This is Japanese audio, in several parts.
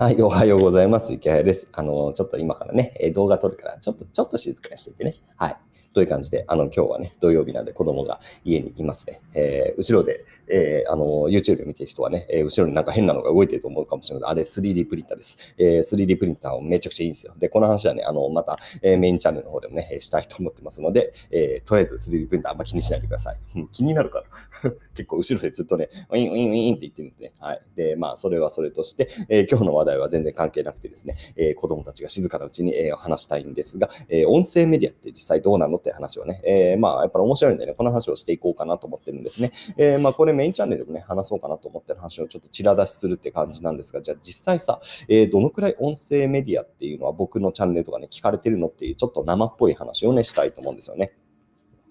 はい、おはようございます。池谷です。あの、ちょっと今からね、動画撮るから、ちょっと、ちょっと静かにしててね。はい。という感じで、あの、今日はね、土曜日なんで子供が家にいますね。えー、後ろで、えー、あの、YouTube 見てる人はね、えー、後ろになんか変なのが動いてると思うかもしれない。あれ 3D プリンターです。えー、3D プリンターめちゃくちゃいいんですよ。で、この話はね、あの、また、えー、メインチャンネルの方でもね、したいと思ってますので、えー、とりあえず 3D プリンターあんま気にしないでください。気になるから。結構後ろでずっとね、ウィンウィンウィンって言ってるんですね。はい。で、まあ、それはそれとして、えー、今日の話題は全然関係なくてですね、えー、子供たちが静かなうちに、えー、話したいんですが、えー、音声メディアって実際どうなの？って話をね、えー、まあ、やっぱり面白いんでね、この話をしていこうかなと思ってるんですね。えー、まあ、これメインチャンネルでもね、話そうかなと思ってる話をちょっとちら出しするって感じなんですが、じゃあ実際さ、えー、どのくらい音声メディアっていうのは僕のチャンネルとかね、聞かれてるのっていうちょっと生っぽい話をね、したいと思うんですよね。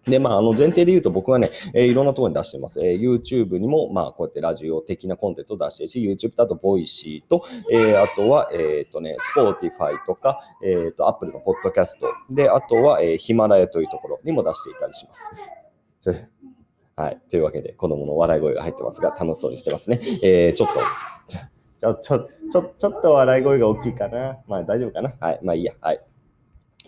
で、まあ、あの前提で言うと僕はね、えー、いろんなところに出してます。えー、YouTube にも、まあ、こうやってラジオ的なコンテンツを出してるし、YouTube とあと、 Voicy と、えー、あとは、えっ、ー、とね、Spotify とか、えっ、ー、と、Apple のポッドキャスト、で、あとは、えー、ヒマラヤというところにも出していたりします。はい。というわけで、子供の笑い声が入ってますが、楽しそうにしてますね。えー、ちょっと、ちょ、ちょ、ちょ、ちょっと笑い声が大きいかな。まあ大丈夫かな。はい。まあいいや。はい。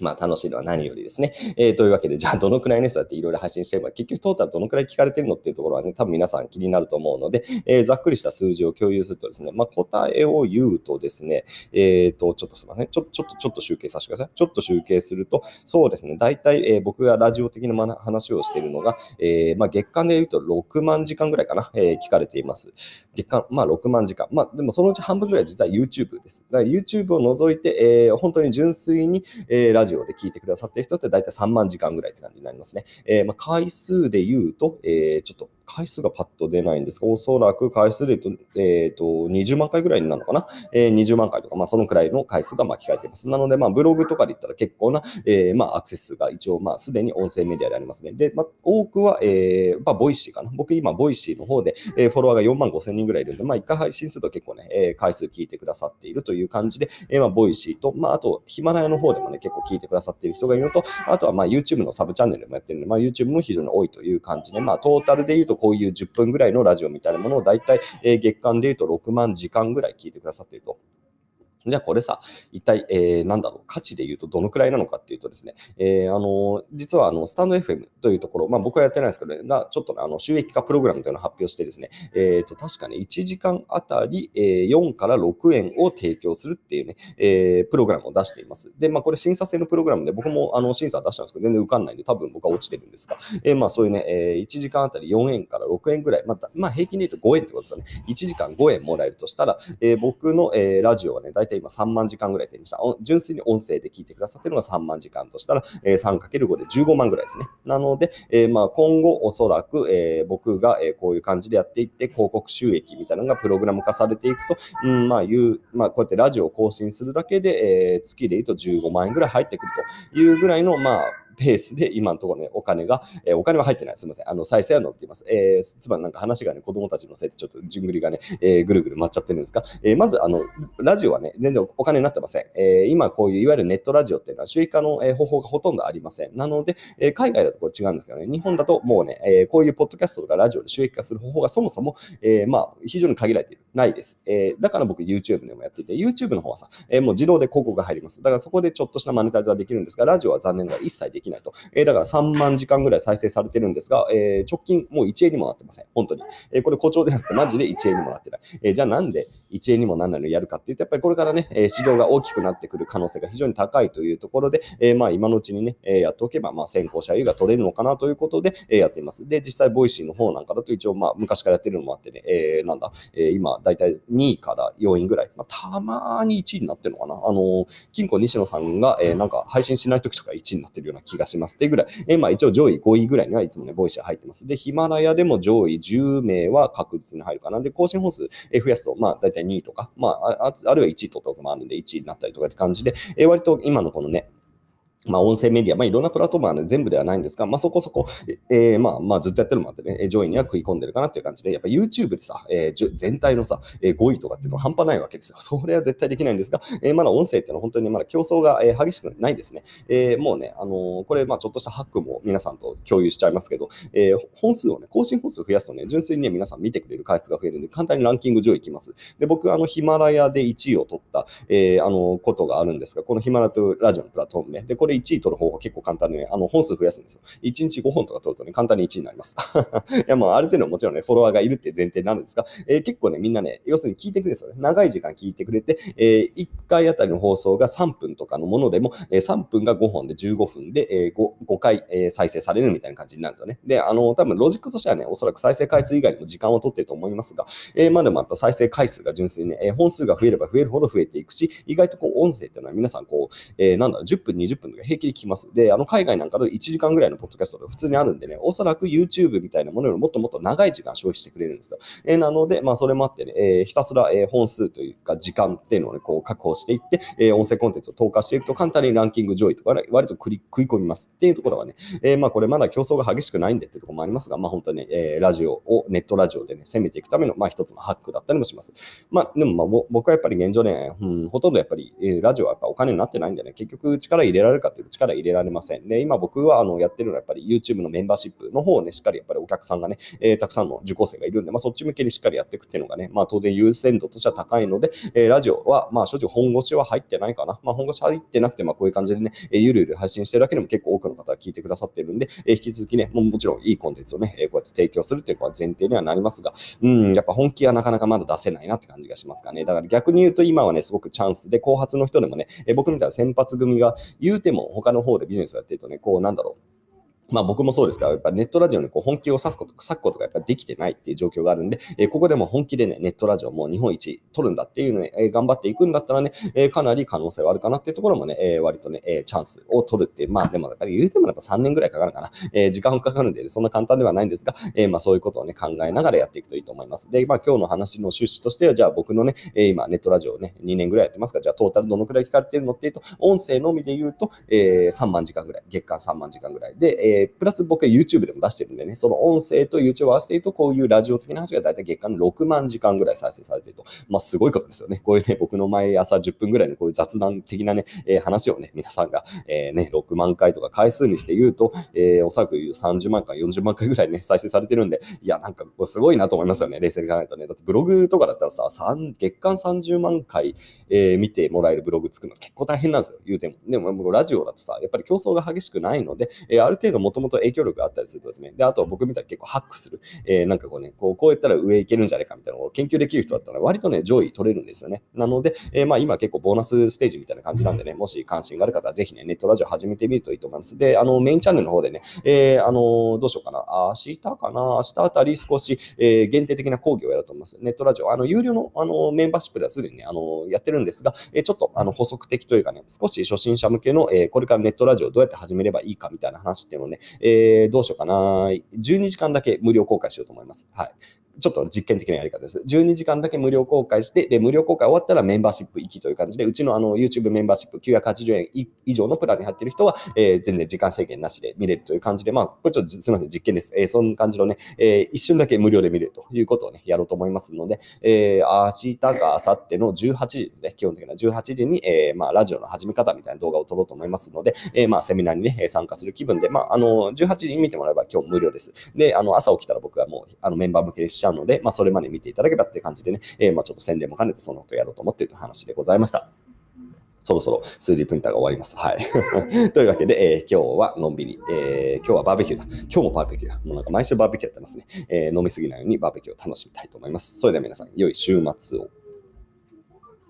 まあ楽しいのは何よりですね。えー、というわけで、じゃあどのくらいね、そうやっていろいろ配信してれば、結局トータルどのくらい聞かれてるのっていうところはね、多分皆さん気になると思うので、えー、ざっくりした数字を共有するとですね、まあ答えを言うとですね、えっ、ー、と、ちょっとすみません。ちょちょっと、ちょっと集計させてください。ちょっと集計すると、そうですね、大体、えー、僕がラジオ的な話をしているのが、えー、まあ月間で言うと6万時間ぐらいかな、えー、聞かれています。月間、まあ6万時間。まあでもそのうち半分ぐらい実は YouTube です。だから YouTube を除いて、えー、本当に純粋に、えー、ラジオで聞いてくださってる人って大体3万時間ぐらいって感じになりますね。えー、まあ、回数で言うと、えー、ちょっと回数がパッと出ないんですが、おそらく回数で言うと、えー、と20万回ぐらいになるのかな、えー、20万回とか、まあ、そのくらいの回数がまあ聞かれています。なので、まあ、ブログとかで言ったら結構な、えー、まあ、アクセス数が一応、まあ、すでに音声メディアでありますね。で、まあ、多くは、えー、まあ、 Voicy かな？僕今、 Voicy の方で、えー、フォロワーが4万5千人ぐらいいるんで、まあ、1回配信すると結構ね、えー、回数聞いてくださっているという感じで、えー、まあ、 Voicy と、まあ、あと、ヒマラヤの方でもね、結構聞いてくださっている人がいるのと、あとは、まあ、YouTube のサブチャンネルもやってるんで、まあ、YouTube も非常に多いという感じで、まあ、トータルで言うと、こういう10分ぐらいのラジオみたいなものを大体、えー、月間で言うと6万時間ぐらい聞いてくださっていると。じゃあこれさ、一体、えー、なんだろう、価値で言うとどのくらいなのかっていうとですね、えー、あの、実はあの、スタンド FM というところ、まあ僕はやってないですけどね、が、ちょっとね、あの、収益化プログラムというのを発表してですね、え、ー、と、確かね、1時間あたり、えー、4から6円を提供するっていうね、えー、プログラムを出しています。で、まあこれ審査制のプログラムで、僕もあの、審査出したんですけど、全然受かんないんで、多分僕は落ちてるんですが、えー、まあそういうね、えー、1時間あたり4円から6円ぐらい、また、まあ平均で言うと5円ってことですよね。1時間5円もらえるとしたら、えー、僕の、えー、ラジオはね、だいたい今3万時間ぐらい手にした。純粋に音声で聞いてくださってるのが3万時間としたら、え、3×5 で15万ぐらいですね。なので、え、まあ今後おそらく、え、僕が、えこういう感じでやっていって、広告収益みたいなのがプログラム化されていくと、うん、まあいう、まあこうやってラジオを更新するだけで、え月で言うと15万円ぐらい入ってくるというぐらいの、まあ、ペースで今のところね、お金が、えー、お金は入ってない。すみません。あの、再生は載っています。えー、つまりなんか話がね、子供たちのせいでちょっと順繰りがね、えー、ぐるぐる回っちゃってるんですが、えー、まず、あの、ラジオはね、全然お金になってません。えー、今、こういういわゆるネットラジオっていうのは収益化の、え方法がほとんどありません。なので、えー、海外だとこれ違うんですけどね、日本だともうね、えー、こういうポッドキャストとかラジオで収益化する方法がそもそも、えー、まあ、非常に限られている。ないです。えー、だから僕 YouTube でもやっていて、YouTube の方はさ、えー、もう自動で広告が入ります。だからそこでちょっとしたマネタイズはできるんですが、ラジオは残念ながら一切できないと。えー、だから3万時間ぐらい再生されてるんですが、えー、直近もう1円にもなってません。本当に。えー、これ誇張でなくてマジで1円にもなってない。え、じゃあなんで1円にもなんないのやるかっていうと、やっぱりこれからね、え、市場が大きくなってくる可能性が非常に高いというところで、え、まあ今のうちにね、え、やっておけば、まあ先行者優位が取れるのかなということで、え、やっています。で、実際 Voicy の方なんかだと一応まあ昔からやってるのもあってね、え、なんだ、え、今だいたい2位から4位ぐらい、まあ、たまに1位になってるのかな。あの、キンコン西野さんが、え、なんか配信しない時とか1位になってるような気がしますっていうぐらい、え、まあ一応上位5位ぐらいにはいつもね、 Voicy 入ってます。で、ヒマラヤでも上位10名は確実に入るかな。で、更新本数増やすと、まあ、大体2位とか、まあ、ああるいは1位取ったこともあるんで、1位になったりとかって感じで、え、割と今のこのね、まあ、音声メディア、まあ、いろんなプラットフォームは、ね、全部ではないんですが、まあ、そこそこ、えー、まあ、まあ、ずっとやってるのもんってね、上位には食い込んでるかなっていう感じで、やっぱ YouTube でさ、えー、全体のさ、えー、5位とかっていうのは半端ないわけですよ。それは絶対できないんですが、えー、まだ音声っていうのは本当にまだ競争が、えー、激しくないんですね。えー、もうね、あのー、これ、まあ、ちょっとしたハックも皆さんと共有しちゃいますけど、えー、本数をね、更新本数を増やすとね、純粋にね、皆さん見てくれる回数が増えるんで、簡単にランキング上位いきます。で、僕、あの、ヒマラヤで1位を取った、えー、あの、ことがあるんですが、このヒマラヤとラジオのプラットフォームね、で、これ1位取る方法結構簡単でね、あの、本数増やすんですよ。1日5本とか取るとね、簡単に1位になります。いや、まあ、ある程度もちろんね、フォロワーがいるって前提になるんですが、えー、結構ね、みんなね、要するに聞いてくれるんですよね。長い時間聞いてくれて、えー、1回あたりの放送が3分とかのものでも、えー、3分が5本で15分で、えー、5, 5回、えー、再生されるみたいな感じになるんですよね。で、あの、多分ロジックとしてはね、おそらく再生回数以外にも時間を取ってると思いますが、えー、まあでもやっぱ再生回数が純粋にね、えー、本数が増えれば増えるほど増えていくし、意外とこう音声っていうのは皆さんこう、えー、なんだろう、10分、20分とか平気で聞きます。で、あの海外なんかの1時間ぐらいのポッドキャストが普通にあるんでね、おそらく YouTube みたいなものよりもっともっと長い時間消費してくれるんですよ。えー、なので、まあ、それもあってね、えー、ひたすら、えー、本数というか時間っていうのをね、こう確保していって、えー、音声コンテンツを投下していくと簡単にランキング上位とか、ね、割と食い込みますっていうところはね、えー、まあこれまだ競争が激しくないんでっていうところもありますが、まあ本当にね、え、ラジオを、ネットラジオでね、攻めていくための、まあ一つのハックだったりもします。まあでもまあ僕はやっぱり現状ね、うん、ほとんどやっぱり、えー、ラジオはやっぱお金になってないんでね、結局力入れられるかっていうと力入れられません。で、今僕はあのやってるのはやっぱり YouTube のメンバーシップの方をね、しっかりやっぱりお客さんがね、えー、たくさんの受講生がいるんで、まあそっち向けにしっかりやっていくっていうのがね、まあ当然優先度としては高いので、えー、ラジオはまあ正直本腰は入ってないかな。まあ本腰入ってなくて、まあこういう感じでね、えー、ゆるゆる配信してるだけでも結構多くの方が聞いてくださってるんで、えー、引き続きね、ももちろんいいコンテンツをね、えー、こうやって提供するっていうのは前提にはなりますが、うん、やっぱ本気はなかなかまだ出せないなって感じがしますかね。だから逆に言うと今はね、すごくチャンスで、後発の人でもね、えー、僕みたいな先発組が言うても他の方でビジネスをやってるとね、こうなんだろう、まあ僕もそうですが、やっぱネットラジオにこう本気を指すこと、割くことがやっぱできてないっていう状況があるんで、えー、ここでも本気でね、ネットラジオも日本一取るんだっていうのね、えー、頑張っていくんだったらね、えー、かなり可能性はあるかなっていうところもね、え割とね、えチャンスを取るっていう、まあでもやっぱり言うてもやっぱ3年ぐらいかかるかな。え時間かかるんで、ね、そんな簡単ではないんですが、えまあそういうことをね、考えながらやっていくといいと思います。で、まあ今日の話の趣旨としては、じゃあ僕のね、え今ネットラジオをね、2年ぐらいやってますが、じゃあトータルどのくらい聞かれてるのっていうと、音声のみで言うと、え3万時間ぐらい、月間3万時間ぐらいで、えプラス僕は YouTube でも出してるんでね、その音声と YouTube を合わせていると、こういうラジオ的な話が大体月間6万時間ぐらい再生されていると。まあ、すごいことですよね。こういうね、僕の毎朝10分ぐらいのこういう雑談的なね、えー、話をね、皆さんが、えー、ね、6万回とか回数にして言うと、えー、おそらく30万回、40万回ぐらいね、再生されてるんで、いや、なんかすごいなと思いますよね、冷静に考えるとね。だってブログとかだったらさ、月間30万回、えー、見てもらえるブログ作るの結構大変なんですよ、言うても。でも、ラジオだとさ、やっぱり競争が激しくないので、えー、ある程度もともと影響力があったりするとですね、で、あと僕みたいに結構ハックする、えー、なんかこうね、こうこうやったら上行けるんじゃないかみたいなのを研究できる人だったら割とね、上位取れるんですよね。なので、えー、まあ今結構ボーナスステージみたいな感じなんでね、もし関心がある方はぜひね、ネットラジオ始めてみるといいと思います。で、あの、メインチャンネルの方でね、えー、あの、どうしようかな、明日かな、明日あたり少し、えー、限定的な講義をやると思います。ネットラジオ、あの、有料のあのメンバーシップではすでにね、あの、やってるんですが、えー、ちょっとあの補足的というかね、少し初心者向けの、えー、これからネットラジオをどうやって始めればいいかみたいな話っていうのをね、えー、どうしようかな、12時間だけ無料公開しようと思います。はい。ちょっと実験的なやり方です。12時間だけ無料公開して、で、無料公開終わったらメンバーシップ行きという感じで、うちのあの YouTube メンバーシップ980円以上のプランに入っている人は、えー、全然時間制限なしで見れるという感じで、まあ、これちょっとすみません、実験です。えー、そんな感じのね、えー、一瞬だけ無料で見れるということをね、やろうと思いますので、えー、明日か明後日の18時ですね、基本的な18時に、えー、まあ、ラジオの始め方みたいな動画を撮ろうと思いますので、えー、まあ、セミナーにね、参加する気分で、まあ、あの、18時に見てもらえば今日無料です。で、あの、朝起きたら僕はもう、あの、メンバー向けにししたので、まあ、それまで見ていただければっていう感じでね、えー、まあちょっと宣伝も兼ねてそのことやろうと思っている話でございました。そろそろ 3D プリンターが終わります。はい。というわけで、えー、今日はのんびり、えー、今日はバーベキューだ。今日もバーベキューだ。もうなんか毎週バーベキューやってますね。えー、飲みすぎないようにバーベキューを楽しみたいと思います。それでは皆さん、良い週末を。